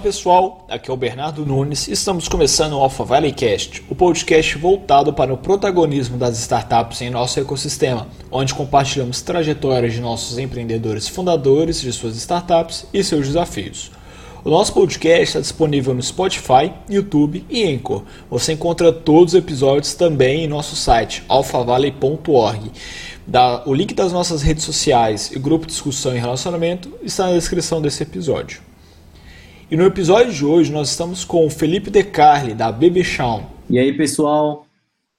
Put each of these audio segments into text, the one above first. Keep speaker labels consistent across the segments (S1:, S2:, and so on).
S1: Fala pessoal, aqui é o Bernardo Nunes e estamos começando o Alpha Valley Cast, o podcast voltado para o protagonismo das startups em nosso ecossistema, onde compartilhamos trajetórias de nossos empreendedores fundadores de suas startups e seus desafios. O nosso podcast está disponível no Spotify, YouTube e Anchor. Você encontra todos os episódios também em nosso site alphavalley.org. O link das nossas redes sociais e grupo de discussão e relacionamento está na descrição desse episódio. E no episódio de hoje nós estamos com o Felipe De Carli, da Baby Shawn.
S2: E aí, pessoal?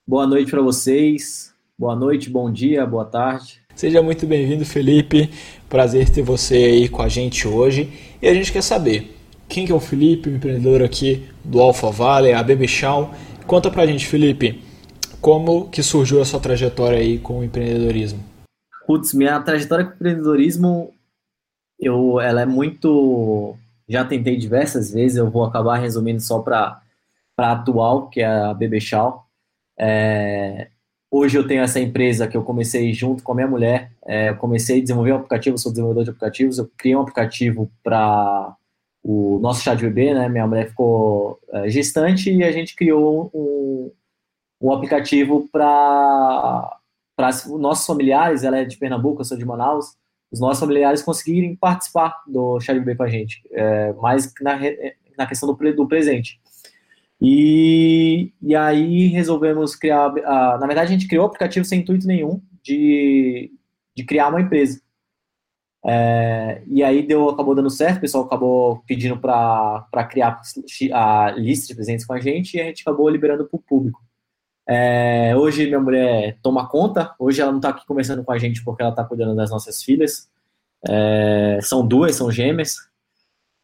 S2: Boa noite para vocês. Boa noite, bom dia, boa tarde.
S1: Seja muito bem-vindo, Felipe. Prazer ter você aí com a gente hoje. E a gente quer saber quem que é o Felipe, o empreendedor aqui do Alpha Valley, a Baby Shawn. Conta pra gente, Felipe, como que surgiu a sua trajetória aí com o empreendedorismo?
S2: Putz, minha trajetória com o empreendedorismo, eu, ela é muito já tentei diversas vezes, eu vou acabar resumindo só para a atual, que é a Bebechal. É, hoje eu tenho essa empresa que eu comecei junto com a minha mulher, é, eu comecei a desenvolver um aplicativo, sou desenvolvedor de aplicativos, eu criei um aplicativo para o nosso chá de bebê, né? Minha mulher ficou é, gestante e a gente criou um, um aplicativo para os nossos familiares, ela é de Pernambuco, eu sou de Manaus, os nossos familiares conseguirem participar do de bebê com a gente, é, mais na, na questão do, do presente. E, e aí resolvemos criar, a, na verdade a gente criou o aplicativo sem intuito nenhum de, de criar uma empresa. É, e aí deu, acabou dando certo, o pessoal acabou pedindo para criar a lista de presentes com a gente e a gente acabou liberando para o público. É, hoje minha mulher toma conta, hoje ela não está aqui conversando com a gente porque ela está cuidando das nossas filhas. É, são duas, são gêmeas,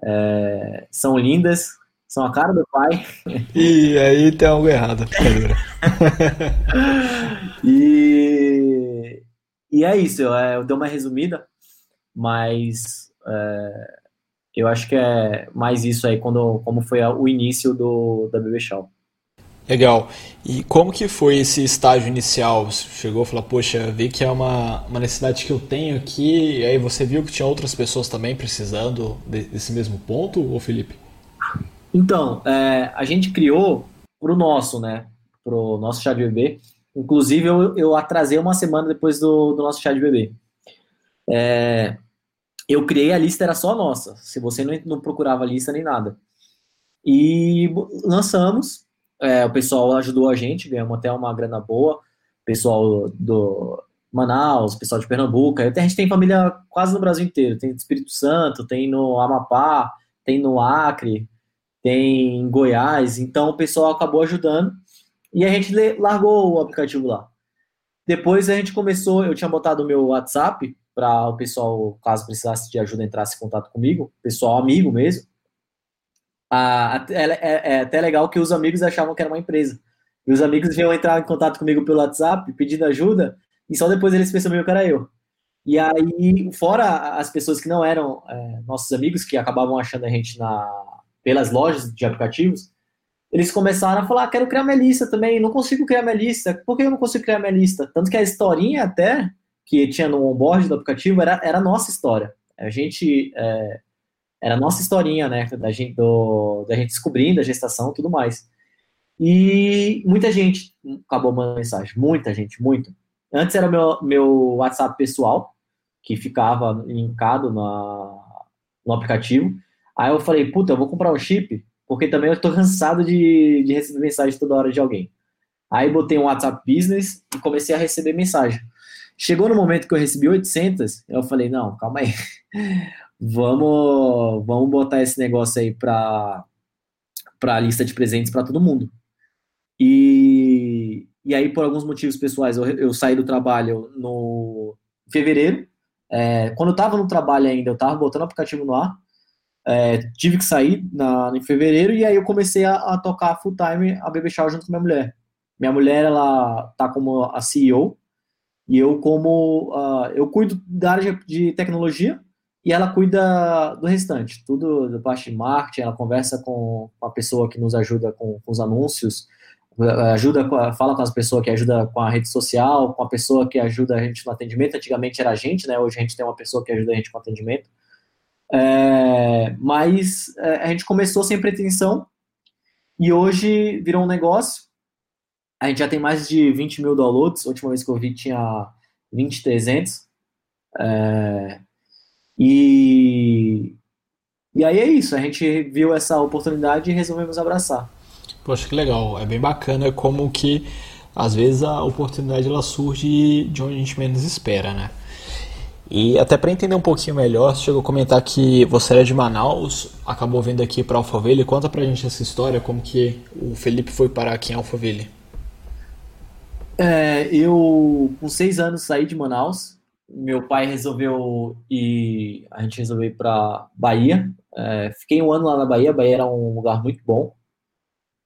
S2: é, são lindas, são a cara do pai.
S1: E aí tem algo errado,
S2: e, e é isso, eu, é, eu dei uma resumida, mas é, eu acho que é mais isso aí, quando, como foi o início do, da Bebê Show.
S1: Legal. E como que foi esse estágio inicial? Você chegou e falou, poxa, vi que é uma, uma necessidade que eu tenho aqui, e aí você viu que tinha outras pessoas também precisando desse mesmo ponto, ou Felipe?
S2: Então, é, a gente criou para o nosso, né? Para o nosso chá de bebê. Inclusive, eu, eu atrasei uma semana depois do, do nosso chá de bebê. É, eu criei a lista, era só nossa. Se você não, não procurava a lista nem nada. E lançamos, é, o pessoal ajudou a gente, ganhamos até uma grana boa. Pessoal do Manaus, pessoal de Pernambuco. A gente tem família quase no Brasil inteiro. Tem no Espírito Santo, tem no Amapá, tem no Acre, tem em Goiás. Então o pessoal acabou ajudando e a gente largou o aplicativo lá. Depois a gente começou, eu tinha botado o meu WhatsApp para o pessoal, caso precisasse de ajuda, entrasse em contato comigo, pessoal amigo mesmo a, é, é, é, até legal que os amigos achavam que era uma empresa. E os amigos vinham entrar em contato comigo pelo WhatsApp, pedindo ajuda, e só depois eles perceberam que era eu. E aí, fora as pessoas que não eram é, nossos amigos, que acabavam achando a gente na, pelas lojas de aplicativos, eles começaram a falar: ah, quero criar minha lista também, não consigo criar minha lista, por que eu não consigo criar minha lista? Tanto que a historinha até que tinha no onboard do aplicativo era, era a nossa história. A gente é, era a nossa historinha, né? Da gente, do, da gente descobrindo a gestação e tudo mais. E muita gente acabou mandando mensagem. Muita gente, muito. Antes era meu, meu WhatsApp pessoal, que ficava linkado na, no aplicativo. Aí eu falei, puta, eu vou comprar um chip, porque também eu tô cansado de, de receber mensagem toda hora de alguém. Aí botei um WhatsApp Business e comecei a receber mensagem. Chegou no momento que eu recebi 800, eu falei, não, calma aí vamos, vamos botar esse negócio aí para a lista de presentes para todo mundo. E, e aí, por alguns motivos pessoais, eu, eu saí do trabalho no fevereiro. É, quando eu estava no trabalho ainda, eu estava botando o aplicativo no ar. É, tive que sair na, em fevereiro e aí eu comecei a, a tocar full time a Baby Shower junto com minha mulher. Minha mulher, ela tá como a CEO e eu como, uh, eu cuido da área de, de tecnologia e ela cuida do restante, tudo da parte de marketing, ela conversa com a pessoa que nos ajuda com, com os anúncios, ajuda, fala com as pessoas que ajuda com a rede social, com a pessoa que ajuda a gente no atendimento, antigamente era a gente, né, hoje a gente tem uma pessoa que ajuda a gente com atendimento, É, mas é, a gente começou sem pretensão e hoje virou um negócio. A gente já tem mais de 20 mil downloads. A última vez que eu vi tinha 20,300. É, e, e aí é isso. A gente viu essa oportunidade e resolvemos abraçar.
S1: Poxa, que legal. É bem bacana como que às vezes a oportunidade ela surge de onde a gente menos espera, né? E até para entender um pouquinho melhor, você chegou a comentar que você era de Manaus, acabou vindo aqui para Alphaville. Conta pra gente essa história, como que o Felipe foi parar aqui em Alphaville.
S2: É, eu, com seis anos, saí de Manaus. Meu pai resolveu ir, a gente resolveu ir para Bahia. É, fiquei um ano lá na Bahia, Bahia era um lugar muito bom.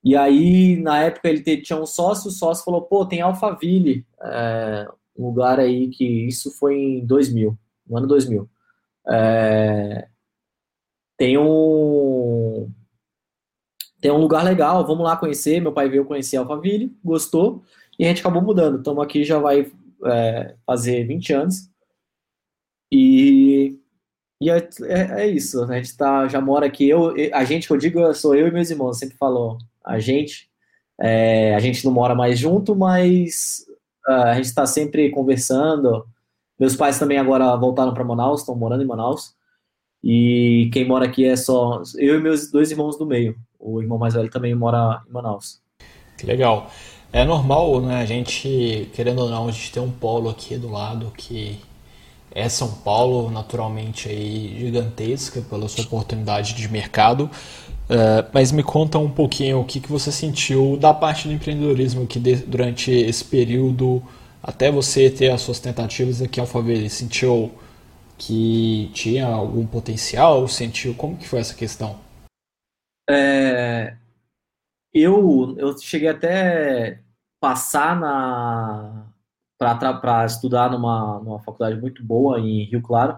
S2: E aí, na época, ele tinha um sócio, o sócio falou, pô, tem Alphaville, é, um lugar aí que isso foi em 2000, no ano 2000. É, tem um tem um lugar legal, vamos lá conhecer. Meu pai veio conhecer Alphaville, gostou, e a gente acabou mudando. Estamos aqui já vai é, fazer 20 anos. E, e é, é, é, isso, a gente tá, já mora aqui. Eu, a gente que eu digo sou eu e meus irmãos, sempre falou a gente. É, a gente não mora mais junto, mas a gente está sempre conversando. Meus pais também agora voltaram para Manaus, estão morando em Manaus. E quem mora aqui é só eu e meus dois irmãos do meio. O irmão mais velho também mora em Manaus.
S1: Que legal. É normal, né? A gente, querendo ou não, a gente tem um polo aqui do lado que é São Paulo, naturalmente aí gigantesca pela sua oportunidade de mercado. Uh, mas me conta um pouquinho o que, que você sentiu da parte do empreendedorismo que de, durante esse período, até você ter as suas tentativas aqui em Alphaville, sentiu que tinha algum potencial? Sentiu como que foi essa questão?
S2: É, eu, eu cheguei até passar na para estudar numa, numa faculdade muito boa em Rio Claro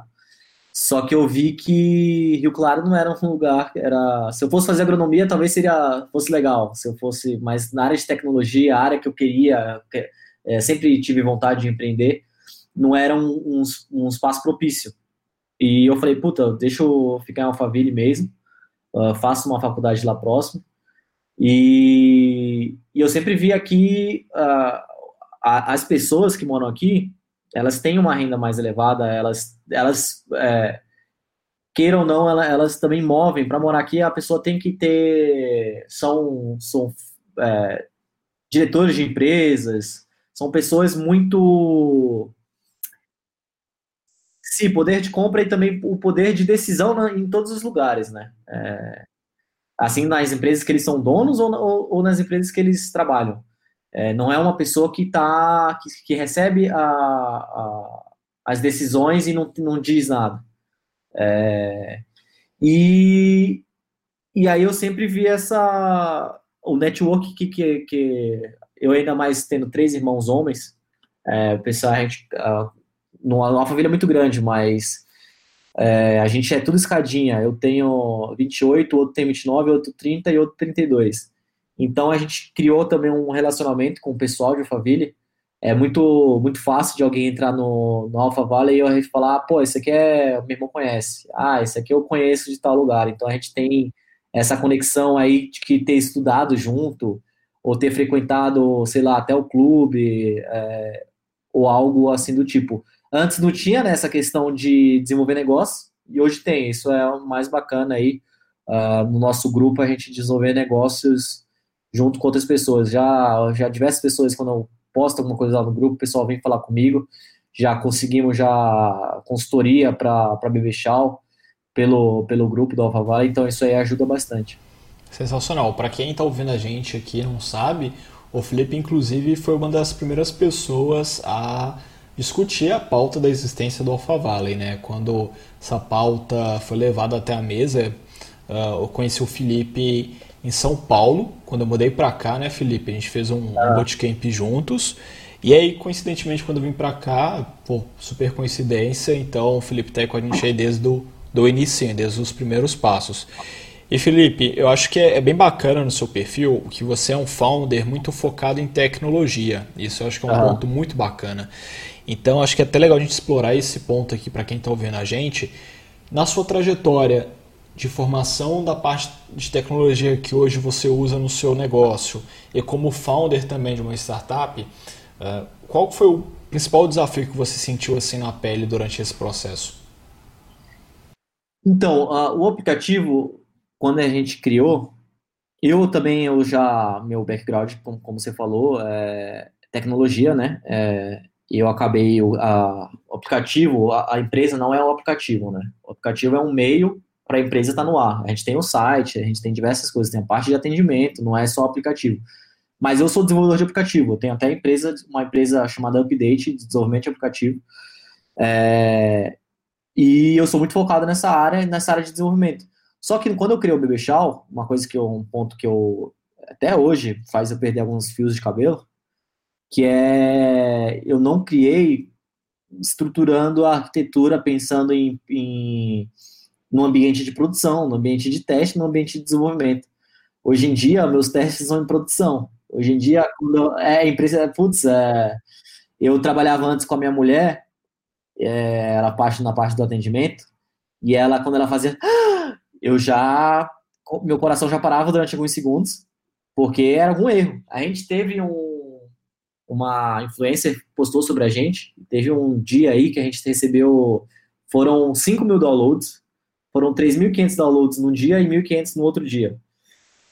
S2: só que eu vi que Rio Claro não era um lugar, era, se eu fosse fazer agronomia, talvez seria fosse legal, se eu fosse, mas na área de tecnologia, a área que eu queria, é, sempre tive vontade de empreender, não era um, um, um, espaço propício. E eu falei, puta, deixa eu ficar em Alphaville mesmo, uh, faço uma faculdade lá próximo. E, e eu sempre vi aqui uh, as pessoas que moram aqui, elas têm uma renda mais elevada, elas, elas é, queiram ou não, elas, elas também movem. Para morar aqui, a pessoa tem que ter. São, são é, diretores de empresas, são pessoas muito. Sim, poder de compra e também o poder de decisão na, em todos os lugares, né? É, assim, nas empresas que eles são donos ou, ou, ou nas empresas que eles trabalham. É, não é uma pessoa que tá que, que recebe a, a, as decisões e não, não diz nada. É, e, e aí eu sempre vi essa o network que, que, que eu ainda mais tendo três irmãos homens, é, pessoal, a gente uh, numa família muito grande, mas é, a gente é tudo escadinha. Eu tenho 28, outro tem 29, outro 30 e outro 32. Então a gente criou também um relacionamento com o pessoal de Alphaville. É muito muito fácil de alguém entrar no, no Alpha Valley e a gente falar, pô, esse aqui é, meu irmão conhece. Ah, esse aqui eu conheço de tal lugar. Então a gente tem essa conexão aí de que ter estudado junto ou ter frequentado, sei lá, até o clube é, ou algo assim do tipo. Antes não tinha né, essa questão de desenvolver negócio e hoje tem. Isso é o mais bacana aí. Uh, no nosso grupo a gente desenvolver negócios junto com outras pessoas. Já, já diversas pessoas, quando eu posto alguma coisa lá no grupo, o pessoal vem falar comigo. Já conseguimos já consultoria para Bebechal pelo, pelo grupo do Alfa Vale, então isso aí ajuda bastante.
S1: Sensacional. Para quem está ouvindo a gente aqui e não sabe, o Felipe, inclusive, foi uma das primeiras pessoas a discutir a pauta da existência do Alpha Valley, né? Quando essa pauta foi levada até a mesa, uh, eu conheci o Felipe em São Paulo, quando eu mudei para cá, né, Felipe? A gente fez um, ah. um bootcamp juntos. E aí, coincidentemente, quando eu vim para cá, pô, super coincidência, então o Felipe tá aí com a gente aí desde do, do início, desde os primeiros passos. E Felipe, eu acho que é, é, bem bacana no seu perfil que você é um founder muito focado em tecnologia. Isso eu acho que é um ah. ponto muito bacana. Então acho que é até legal a gente explorar esse ponto aqui para quem está ouvindo a gente, Na sua trajetória de formação da parte de tecnologia que hoje você usa no seu negócio e como founder também de uma startup, uh, qual foi o principal desafio que você sentiu assim na pele durante esse processo?
S2: Então, o aplicativo, quando a gente criou, eu também, eu já, meu background, como, você falou, é tecnologia, né? É, eu acabei, o, aplicativo, a, a, empresa não é o aplicativo, né? O aplicativo é um meio para a empresa estar tá no ar. A gente tem o site, a gente tem diversas coisas, tem a parte de atendimento, não é só aplicativo. Mas eu sou desenvolvedor de aplicativo, eu tenho até empresa, uma empresa chamada Update, de desenvolvimento de aplicativo. É, e eu sou muito focado nessa área, nessa área de desenvolvimento. Só que quando eu criei o Bebê uma coisa que eu, um ponto que eu até hoje faz eu perder alguns fios de cabelo, que é eu não criei estruturando a arquitetura pensando em, em no ambiente de produção, no ambiente de teste, no ambiente de desenvolvimento. Hoje em dia, meus testes são em produção. Hoje em dia, quando é empresa, putz, é, eu trabalhava antes com a minha mulher, é, ela parte na parte do atendimento, e ela, quando ela fazia, eu já, meu coração já parava durante alguns segundos, porque era algum erro. A gente teve um, uma influencer postou sobre a gente, teve um dia aí que a gente recebeu, foram 5 mil downloads, foram 3.500 downloads num dia e 1.500 no outro dia.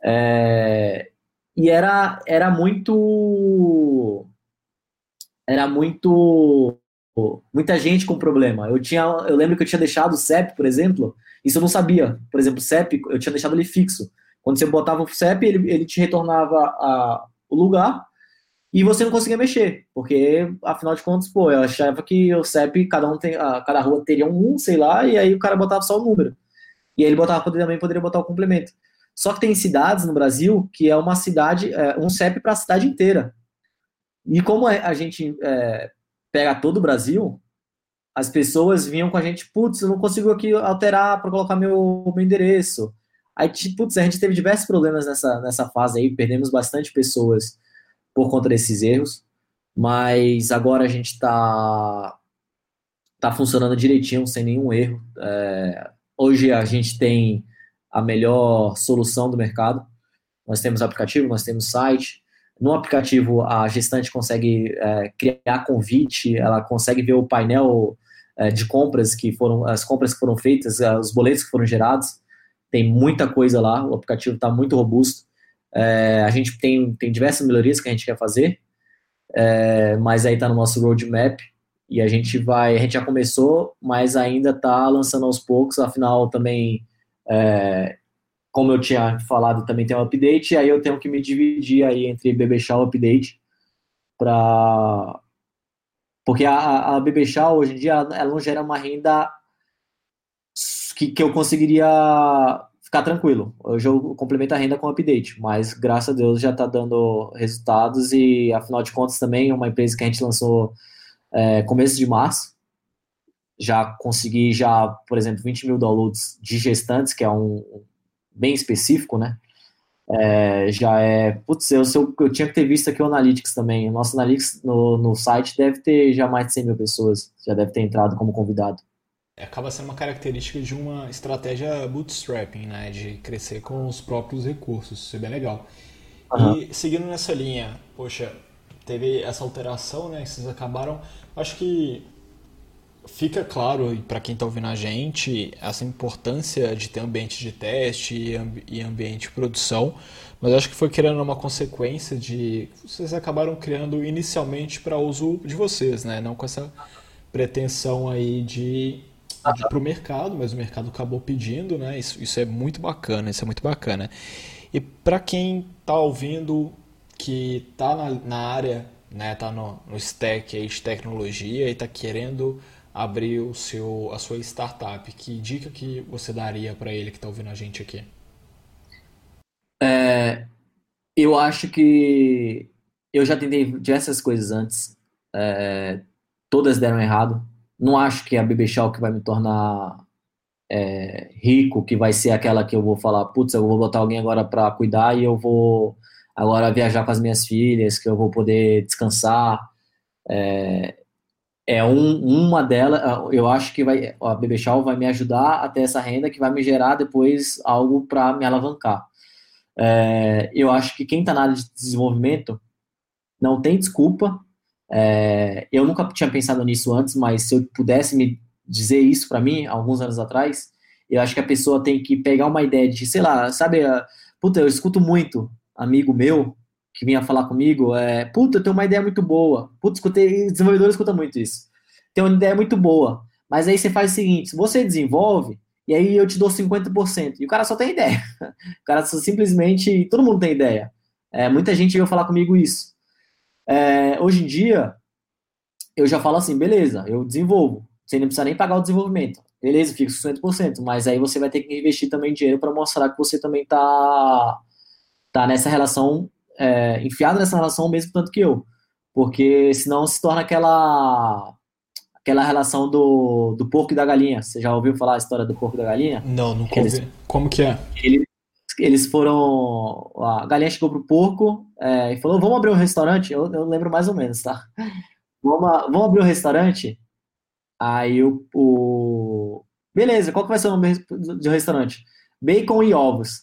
S2: É, e era, era muito era muito muita gente com problema. Eu tinha, eu lembro que eu tinha deixado o CEP, por exemplo, isso eu não sabia. Por exemplo, o CEP, eu tinha deixado ele fixo. Quando você botava o CEP, ele, ele te retornava a, o lugar e você não conseguia mexer, porque afinal de contas, pô, eu achava que o CEP, cada um tem, cada rua teria um, sei lá, e aí o cara botava só o número. E aí ele botava também poderia botar o complemento. Só que tem cidades no Brasil que é uma cidade, é, um CEP para a cidade inteira. E como a gente é, pega todo o Brasil, as pessoas vinham com a gente, putz, eu não consigo aqui alterar para colocar meu, meu endereço. Aí, putz, a gente teve diversos problemas nessa, nessa fase aí, perdemos bastante pessoas por conta desses erros, mas agora a gente está tá funcionando direitinho, sem nenhum erro. É, hoje a gente tem a melhor solução do mercado. Nós temos aplicativo, nós temos site, no aplicativo, a gestante consegue é, criar convite, ela consegue ver o painel é, de compras que foram, as compras que foram feitas, é, os boletos que foram gerados. Tem muita coisa lá, o aplicativo está muito robusto. É, a gente tem, tem diversas melhorias que a gente quer fazer, é, mas aí está no nosso roadmap e a gente vai, a gente já começou, mas ainda está lançando aos poucos, afinal também é, como eu tinha falado, também tem um update, e aí eu tenho que me dividir aí entre BBShaw e update para porque a, a hoje em dia ela não gera uma renda que, que eu conseguiria ficar tranquilo. Hoje eu complemento a renda com update, mas graças a Deus já está dando resultados e afinal de contas também é uma empresa que a gente lançou é, começo de março. Já consegui já, por exemplo, 20 mil downloads de gestantes, que é um, bem específico, né? É, já é. Putz, eu, eu, eu, tinha que ter visto aqui o Analytics também. O nosso Analytics no, no site deve ter já mais de 100 mil pessoas, já deve ter entrado como convidado.
S1: Acaba sendo uma característica de uma estratégia bootstrapping, né? De crescer com os próprios recursos. Isso é bem legal. Uhum. E seguindo nessa linha, poxa, teve essa alteração, né? Vocês acabaram. Acho que fica claro para quem está ouvindo a gente essa importância de ter ambiente de teste e, ambiente de produção, mas acho que foi criando uma consequência de vocês acabaram criando inicialmente para uso de vocês, né? Não com essa pretensão aí de para o mercado, mas o mercado acabou pedindo, né? Isso, isso é muito bacana, isso é muito bacana. E para quem está ouvindo que está na, na área, né? Tá no, no stack aí de tecnologia e está querendo abrir o seu, a sua startup, que dica que você daria para ele que está ouvindo a gente aqui?
S2: É, eu acho que eu já tentei diversas coisas antes, é, todas deram errado. Não acho que a BB Show que vai me tornar é, rico, que vai ser aquela que eu vou falar, putz, eu vou botar alguém agora para cuidar e eu vou agora viajar com as minhas filhas, que eu vou poder descansar. É, é um, uma delas, eu acho que vai, a BB Shaw vai me ajudar a ter essa renda que vai me gerar depois algo para me alavancar. É, eu acho que quem está na área de desenvolvimento não tem desculpa. É, eu nunca tinha pensado nisso antes, mas se eu pudesse me dizer isso para mim, alguns anos atrás, eu acho que a pessoa tem que pegar uma ideia de, sei lá, sabe, puta, eu escuto muito amigo meu que vinha falar comigo, é, puta, eu tenho uma ideia muito boa. Puta, escutei, desenvolvedor escuta muito isso. Tem uma ideia muito boa. Mas aí você faz o seguinte, você desenvolve, e aí eu te dou 50%. E o cara só tem ideia. O cara só simplesmente. Todo mundo tem ideia. É, muita gente veio falar comigo isso. É, hoje em dia, eu já falo assim, beleza, eu desenvolvo. Você não precisa nem pagar o desenvolvimento. Beleza, fica 50%. Mas aí você vai ter que investir também dinheiro para mostrar que você também tá, tá nessa relação, é, enfiado nessa relação mesmo tanto que eu. Porque senão se torna aquela aquela relação do, do porco e da galinha. Você já ouviu falar a história do porco e da galinha?
S1: Não, nunca ouvi. Como que é?
S2: Eles, eles foram. A galinha chegou pro porco é, e falou: Vamos abrir um restaurante? Eu, eu lembro mais ou menos, tá? Vamos, vamos abrir um restaurante? Aí o, o. Beleza, qual que vai ser o nome do restaurante? Bacon e ovos.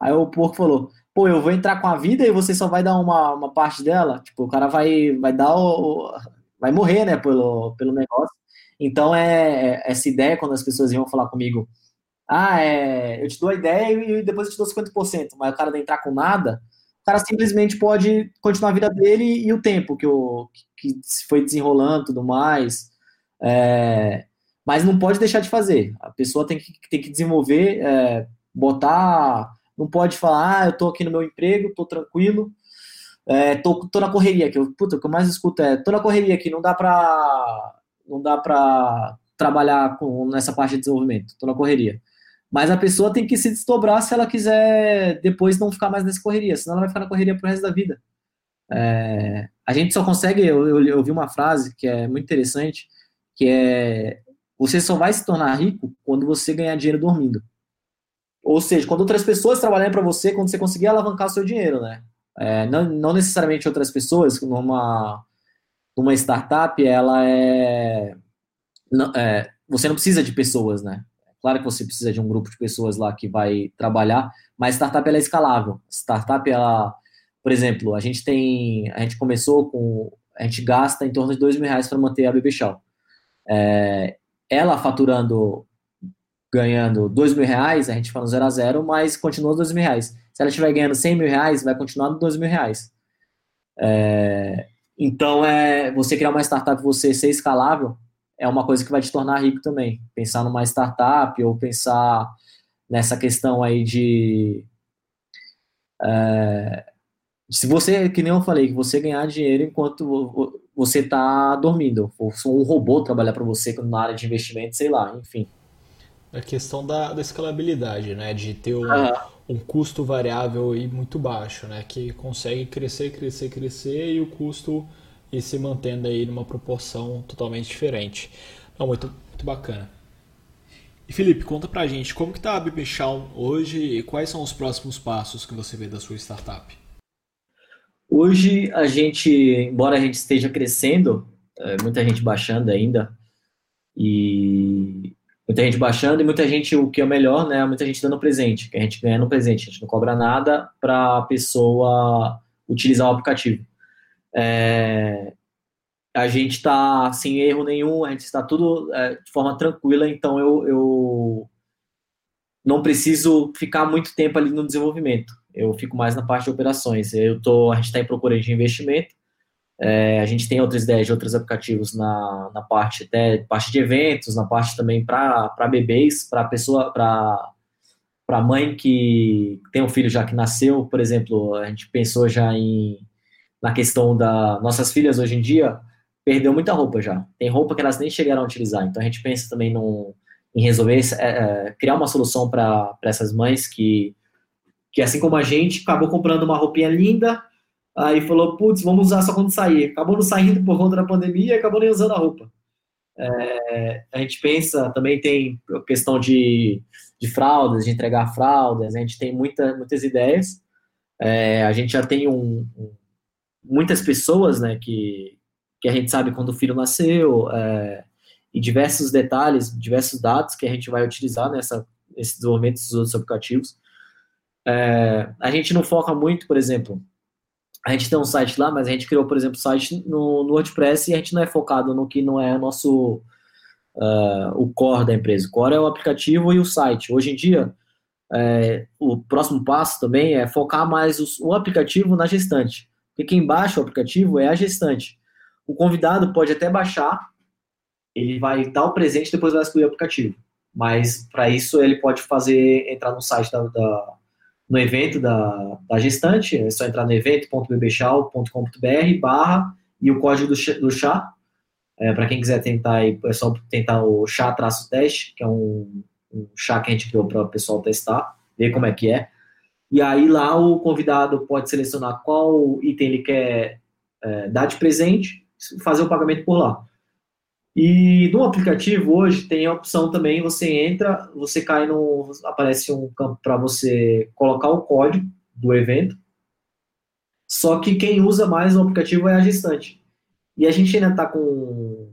S2: Aí o porco falou: Pô, eu vou entrar com a vida e você só vai dar uma, uma parte dela? Tipo, o cara vai, vai dar o, vai morrer, né, pelo, pelo negócio. Então, é, é, essa ideia, quando as pessoas iam falar comigo, ah, é, eu te dou a ideia e depois eu te dou 50%, mas o cara não entrar com nada, o cara simplesmente pode continuar a vida dele e o tempo que, o, que foi desenrolando tudo mais. É, mas não pode deixar de fazer. A pessoa tem que, tem que desenvolver, é, botar. Não pode falar, ah, eu tô aqui no meu emprego, tô tranquilo, é, tô, tô na correria, que eu, puta, o que eu mais escuto é, tô na correria aqui, não dá pra, não dá pra trabalhar com, nessa parte de desenvolvimento, tô na correria. Mas a pessoa tem que se desdobrar se ela quiser depois não ficar mais nessa correria, senão ela vai ficar na correria pro resto da vida. É, a gente só consegue, eu, eu, eu vi uma frase que é muito interessante, que é, você só vai se tornar rico quando você ganhar dinheiro dormindo. Ou seja, quando outras pessoas trabalharem para você, quando você conseguir alavancar o seu dinheiro, né? É, não, não necessariamente outras pessoas, numa, numa startup, ela é, não, é, Você não precisa de pessoas, né? Claro que você precisa de um grupo de pessoas lá que vai trabalhar, mas startup ela é escalável. Startup, ela, por exemplo, a gente tem. A gente começou com. A gente gasta em torno de dois mil reais para manter a BB Show. É, ela faturando, ganhando dois mil reais, a gente fala zero a zero, mas continua dois mil reais. Se ela estiver ganhando 100 mil reais, vai continuar 2 mil reais. É, então, é, você criar uma startup, você ser escalável, é uma coisa que vai te tornar rico também. Pensar numa startup ou pensar nessa questão aí de. É, se você, que nem eu falei, que você ganhar dinheiro enquanto você está dormindo, ou um robô trabalhar para você na área de investimento, sei lá, enfim.
S1: A questão da, da escalabilidade, né? De ter um, um custo variável e muito baixo, né? Que consegue crescer, crescer, crescer e o custo ir se mantendo aí numa proporção totalmente diferente. Não, muito, muito bacana. E Felipe, conta pra gente como que tá a BBShawn hoje e quais são os próximos passos que você vê da sua startup?
S2: Hoje a gente, embora a gente esteja crescendo, é, muita gente baixando ainda, e muita gente baixando e muita gente, o que é melhor, né? Muita gente dando presente, que a gente ganha no presente, a gente não cobra nada para a pessoa utilizar o aplicativo. É, a gente está sem erro nenhum, a gente está tudo é, de forma tranquila, então eu, eu não preciso ficar muito tempo ali no desenvolvimento. Eu fico mais na parte de operações. Eu tô, a gente está em procura de investimento, é, a gente tem outras ideias de outros aplicativos na, na parte até parte de eventos, na parte também para bebês, para pessoa, para para mãe que tem um filho já que nasceu, por exemplo, a gente pensou já em na questão da nossas filhas hoje em dia perdeu muita roupa já. Tem roupa que elas nem chegaram a utilizar. Então a gente pensa também no, em resolver é, é, criar uma solução para essas mães que que assim como a gente acabou comprando uma roupinha linda Aí falou, putz, vamos usar só quando sair. Acabou não saindo por conta da pandemia e acabou nem usando a roupa. É, a gente pensa, também tem questão de, de fraldas, de entregar fraldas, a gente tem muita, muitas ideias. É, a gente já tem um, um, muitas pessoas né, que, que a gente sabe quando o filho nasceu, é, e diversos detalhes, diversos dados que a gente vai utilizar nessa, nesse desenvolvimento dos outros aplicativos. É, a gente não foca muito, por exemplo, a gente tem um site lá, mas a gente criou, por exemplo, site no, no WordPress e a gente não é focado no que não é nosso uh, o core da empresa. O core é o aplicativo e o site. Hoje em dia, é, o próximo passo também é focar mais o aplicativo na gestante. Porque quem baixa o aplicativo é a gestante. O convidado pode até baixar, ele vai dar o presente depois vai excluir o aplicativo. Mas para isso ele pode fazer entrar no site da, da no evento da, da gestante, é só entrar no evento.bbchal.com.br barra e o código do, do chá. É, para quem quiser tentar, é só tentar o chá-teste, que é um, um chá que a gente criou para o pessoal testar, ver como é que é. E aí lá o convidado pode selecionar qual item ele quer é, dar de presente, fazer o pagamento por lá. E no aplicativo hoje tem a opção também, você entra, você cai no. aparece um campo para você colocar o código do evento. Só que quem usa mais o aplicativo é a gestante. E a gente ainda está com.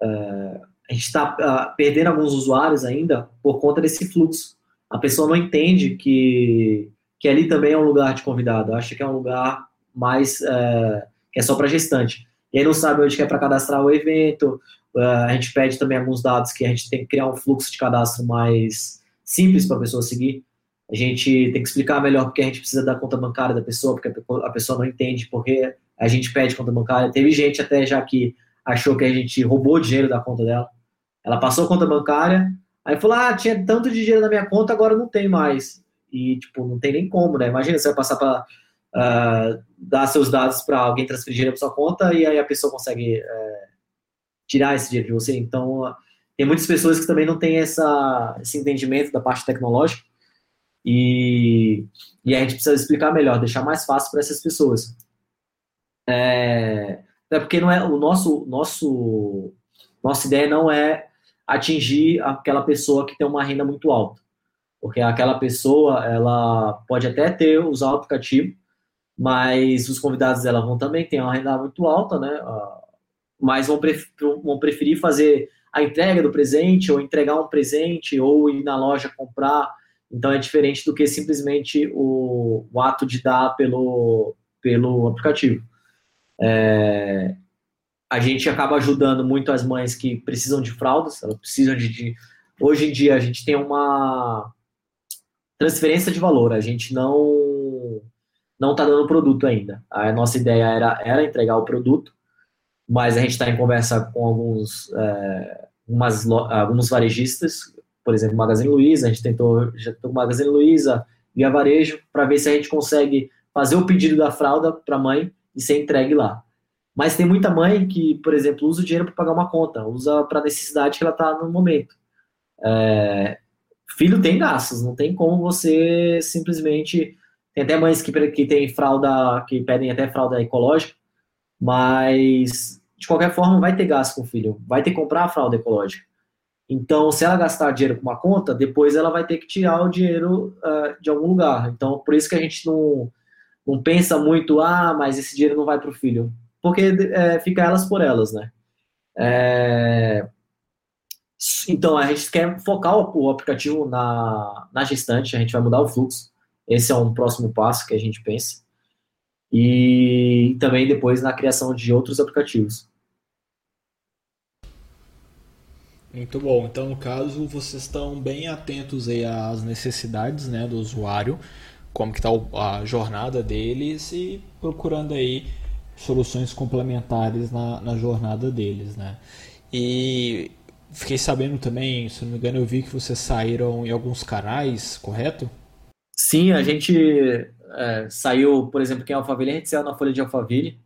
S2: Uh, a gente está perdendo alguns usuários ainda por conta desse fluxo. A pessoa não entende que, que ali também é um lugar de convidado, acha que é um lugar mais. Uh, que é só para gestante. E aí não sabe onde que é para cadastrar o evento, Uh, a gente pede também alguns dados que a gente tem que criar um fluxo de cadastro mais simples para a pessoa seguir. A gente tem que explicar melhor porque a gente precisa da conta bancária da pessoa, porque a pessoa não entende porque a gente pede conta bancária. Teve gente até já que achou que a gente roubou dinheiro da conta dela. Ela passou a conta bancária, aí falou: Ah, tinha tanto de dinheiro na minha conta, agora não tem mais. E, tipo, não tem nem como, né? Imagina você vai passar para uh, ah, dar seus dados para alguém transferir dinheiro para sua conta e aí a pessoa consegue. Uh, tirar esse dinheiro de você. Então, tem muitas pessoas que também não têm essa, esse entendimento da parte tecnológica e, e a gente precisa explicar melhor, deixar mais fácil para essas pessoas. É, é porque não é o nosso nosso nossa ideia não é atingir aquela pessoa que tem uma renda muito alta, porque aquela pessoa ela pode até ter usar o aplicativo, mas os convidados dela vão também ter uma renda muito alta, né? mas vão, vão preferir fazer a entrega do presente, ou entregar um presente, ou ir na loja comprar. Então é diferente do que simplesmente o, o ato de dar pelo, pelo aplicativo. É, a gente acaba ajudando muito as mães que precisam de fraldas, elas precisam de, de. Hoje em dia a gente tem uma transferência de valor, a gente não não está dando produto ainda. A nossa ideia era, era entregar o produto, mas a gente está em conversa com alguns, é, umas, alguns varejistas, por exemplo, Magazine Luiza, a gente tentou, já tentou Magazine Luiza, via varejo, para ver se a gente consegue fazer o pedido da fralda para a mãe e ser entregue lá. Mas tem muita mãe que, por exemplo, usa o dinheiro para pagar uma conta, usa para a necessidade que ela está no momento. É, filho tem gastos, não tem como você simplesmente. Tem até mães que, que tem fralda, que pedem até fralda ecológica, mas de qualquer forma, vai ter gasto com o filho, vai ter que comprar a fralda ecológica. Então, se ela gastar dinheiro com uma conta, depois ela vai ter que tirar o dinheiro uh, de algum lugar. Então, por isso que a gente não, não pensa muito, ah, mas esse dinheiro não vai para o filho. Porque é, fica elas por elas, né? É... Então, a gente quer focar o, o aplicativo na, na gestante, a gente vai mudar o fluxo. Esse é um próximo passo que a gente pensa. E também depois na criação de outros aplicativos.
S1: Muito bom. Então, no caso, vocês estão bem atentos aí às necessidades né, do usuário, como que está a jornada deles e procurando aí soluções complementares na, na jornada deles, né? E fiquei sabendo também, se não me engano, eu vi que vocês saíram em alguns canais, correto?
S2: Sim, a gente é, saiu, por exemplo, quem é Alphaville, a gente saiu na Folha de Alphaville.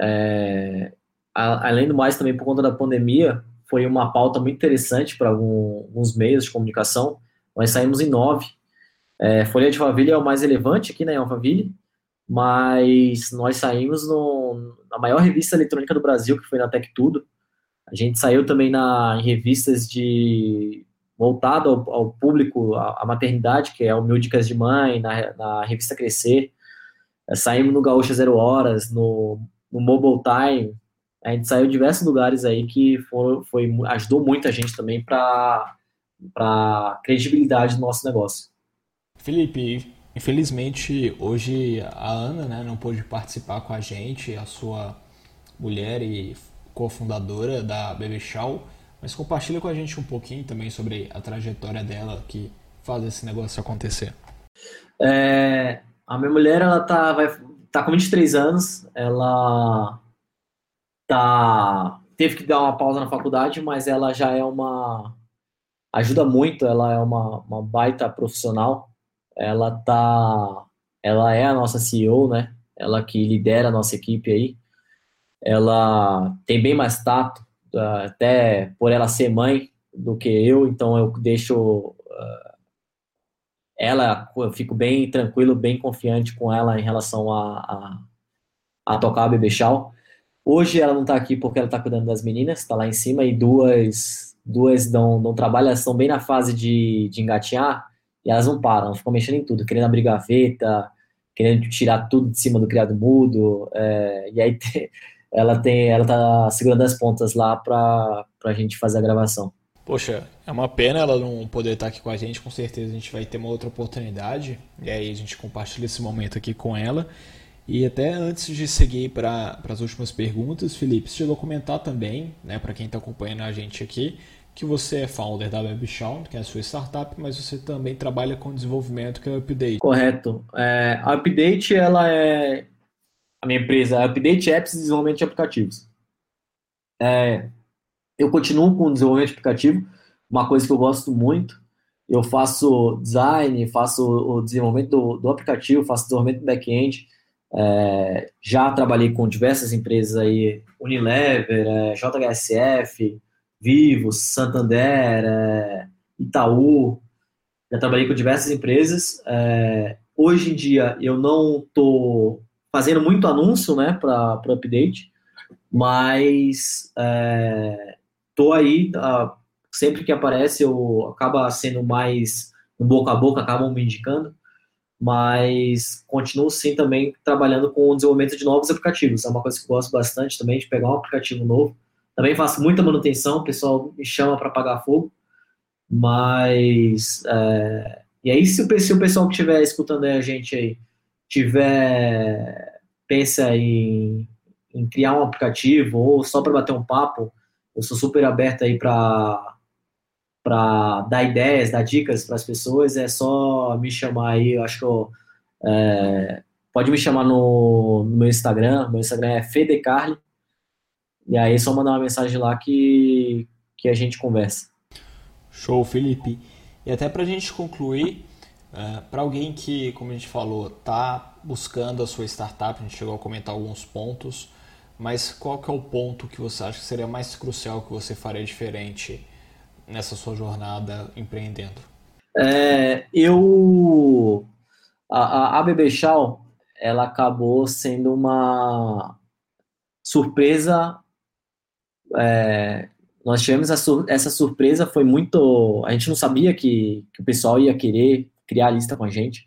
S2: É, além do mais, também por conta da pandemia, foi uma pauta muito interessante para alguns meios de comunicação. Nós saímos em nove. É, Folha de Alphaville é o mais relevante aqui, né, Alphaville, mas nós saímos no, na maior revista eletrônica do Brasil, que foi na Tech Tudo. A gente saiu também na, em revistas de voltado ao, ao público, a, a, maternidade, que é o Mil Dicas de Mãe, na, na revista Crescer. É, saímos no Gaúcha Zero Horas, no, no Mobile Time, A gente saiu de diversos lugares aí que foi, foi ajudou muita gente também para a credibilidade do nosso negócio.
S1: Felipe, infelizmente hoje a Ana né, não pôde participar com a gente, a sua mulher e cofundadora da Baby Show, mas compartilha com a gente um pouquinho também sobre a trajetória dela que faz esse negócio acontecer.
S2: É, a minha mulher, ela tá, vai, tá com 23 anos, ela tá, teve que dar uma pausa na faculdade, mas ela já é uma, ajuda muito, ela é uma, uma baita profissional, ela tá, ela é a nossa CEO, né, ela que lidera a nossa equipe aí, ela tem bem mais tato, até por ela ser mãe do que eu, então eu deixo uh, ela, eu fico bem tranquilo, bem confiante com ela em relação a, a, a tocar a Bebê. Hoje ela não está aqui porque ela está cuidando das meninas, está lá em cima, e duas duas não, não trabalham, elas estão bem na fase de, de engatinhar, e elas não param, elas ficam mexendo em tudo, querendo abrir gaveta, querendo tirar tudo de cima do criado mudo, é, e aí ela tem, ela tá segurando as pontas lá para a gente fazer a gravação.
S1: Poxa, é uma pena ela não poder estar aqui com a gente, com certeza a gente vai ter uma outra oportunidade, e aí a gente compartilha esse momento aqui com ela. E até antes de seguir para as últimas perguntas, Felipe, você chegou a comentar também, né, para quem está acompanhando a gente aqui, que você é founder da WebShound, que é a sua startup, mas você também trabalha com desenvolvimento, que é o Update.
S2: Correto. É, a Update, ela é a minha empresa, Update Apps e Desenvolvimento de Aplicativos. É, eu continuo com o desenvolvimento de aplicativo, uma coisa que eu gosto muito. Eu faço design, faço o desenvolvimento do, do aplicativo, faço desenvolvimento do back-end. É, já trabalhei com diversas empresas aí, Unilever, é, JHSF, Vivo, Santander, é, Itaú. Já trabalhei com diversas empresas. É, hoje em dia eu não estou fazendo muito anúncio né, para update, mas é, tô aí, uh, sempre que aparece eu acaba sendo mais um boca a boca, acabam me indicando, mas continuo sim também trabalhando com o desenvolvimento de novos aplicativos. É uma coisa que eu gosto bastante também, de pegar um aplicativo novo. Também faço muita manutenção, o pessoal me chama para apagar fogo, mas é, e aí se o, se o pessoal que estiver escutando a gente aí tiver pensa em, em criar um aplicativo ou só para bater um papo, eu sou super aberto aí para para dar ideias, dar dicas para as pessoas, é só me chamar aí, eu acho que eu, é, pode me chamar no, no, meu Instagram, meu Instagram é fedecarli, e aí é só mandar uma mensagem lá que, que a gente conversa.
S1: Show, Felipe. E até para a gente concluir, é, para alguém que, como a gente falou, está buscando a sua startup, a gente chegou a comentar alguns pontos, mas qual que é o ponto que você acha que seria mais crucial que você faria diferente nessa sua jornada empreendendo?
S2: É, eu a, a BB Shaw, ela acabou sendo uma surpresa. É, nós tivemos essa surpresa, foi muito. A gente não sabia que, que o pessoal ia querer criar a lista com a gente.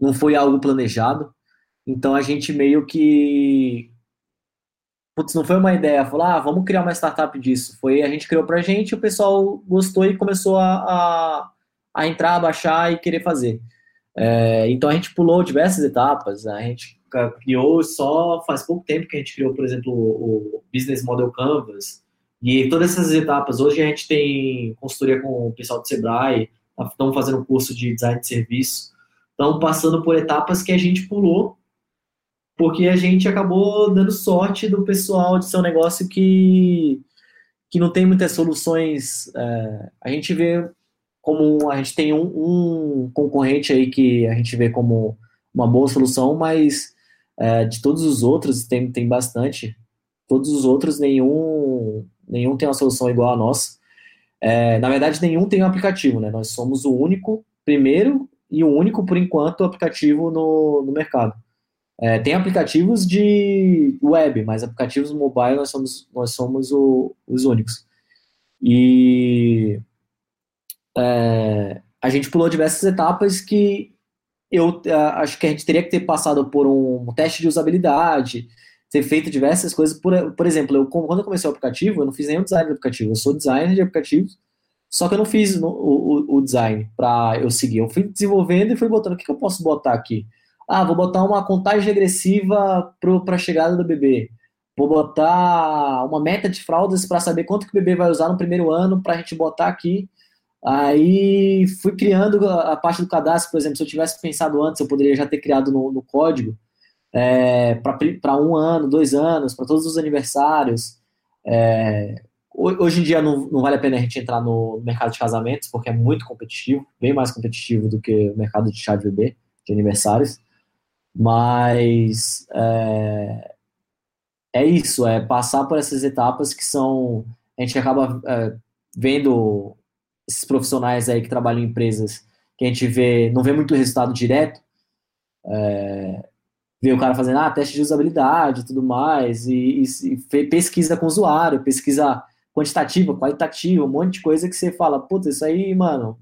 S2: Não foi algo planejado. Então a gente meio que putz, não foi uma ideia, falar, ah, vamos criar uma startup disso. Foi, a gente criou pra gente, o pessoal gostou e começou a, a, a entrar, baixar e querer fazer. É, então a gente pulou diversas etapas, a gente criou só faz pouco tempo que a gente criou, por exemplo, o, o Business Model Canvas, e todas essas etapas, hoje a gente tem consultoria com o pessoal do Sebrae, estamos fazendo curso de design de serviço, estão passando por etapas que a gente pulou porque a gente acabou dando sorte do pessoal de seu negócio que, que não tem muitas soluções. É, a gente vê como a gente tem um, um, concorrente aí que a gente vê como uma boa solução, mas é, de todos os outros tem, tem bastante. Todos os outros, nenhum, nenhum tem uma solução igual a nossa. É, na verdade, nenhum tem um aplicativo, né? Nós somos o único, primeiro e o único, por enquanto, aplicativo no, no mercado. É, tem aplicativos de web, mas aplicativos mobile nós somos, nós somos o, os únicos. E é, a gente pulou diversas etapas que eu acho que a gente teria que ter passado por um teste de usabilidade, ter feito diversas coisas. Por, por exemplo, eu, quando eu comecei o aplicativo, eu não fiz nenhum design do aplicativo. Eu sou designer de aplicativos, só que eu não fiz no, o, o, design para eu seguir. Eu fui desenvolvendo e fui botando. O que, que eu posso botar aqui? Ah, vou botar uma contagem regressiva para a chegada do bebê. Vou botar uma meta de fraldas para saber quanto que o bebê vai usar no primeiro ano para a gente botar aqui. Aí fui criando a parte do cadastro, por exemplo, se eu tivesse pensado antes, eu poderia já ter criado no, no código é, para um ano, dois anos, para todos os aniversários. É, hoje em dia não, não, vale a pena a gente entrar no mercado de casamentos, porque é muito competitivo, bem mais competitivo do que o mercado de chá de bebê, de aniversários. Mas é, é isso, é passar por essas etapas que são. A gente acaba é, vendo esses profissionais aí que trabalham em empresas que a gente vê, não vê muito resultado direto. É, vê o cara fazendo ah, teste de usabilidade e tudo mais, e, e, e, pesquisa com o usuário, pesquisa quantitativa, qualitativa, um monte de coisa que você fala, putz, isso aí, mano,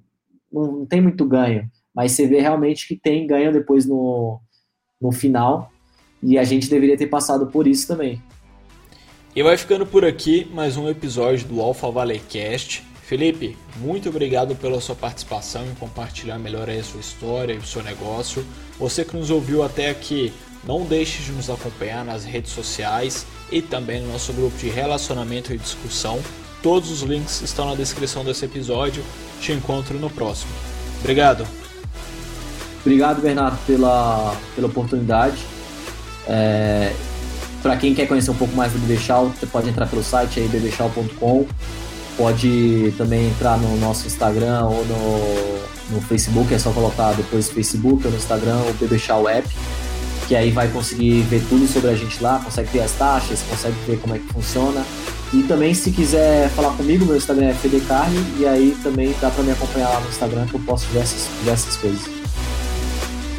S2: não, não tem muito ganho. Mas você vê realmente que tem ganho depois no, no final. E a gente deveria ter passado por isso também.
S1: E vai ficando por aqui mais um episódio do Alpha Valley Cast. Felipe, muito obrigado pela sua participação em compartilhar melhor a sua história e o seu negócio. Você que nos ouviu até aqui, não deixe de nos acompanhar nas redes sociais e também no nosso grupo de relacionamento e discussão. Todos os links estão na descrição desse episódio. Te encontro no próximo. Obrigado.
S2: Obrigado, Bernardo, pela, pela oportunidade. É, Para quem quer conhecer um pouco mais do Bebechal, você pode entrar pelo site aí, bebechal.com. Pode também entrar no nosso Instagram ou no, no Facebook, é só colocar depois Facebook ou no Instagram o Bebechal App, que aí vai conseguir ver tudo sobre a gente lá, consegue ver as taxas, consegue ver como é que funciona. E também se quiser falar comigo, meu Instagram é FDCarne, e aí também dá para me acompanhar lá no Instagram que eu posto diversas, diversas coisas.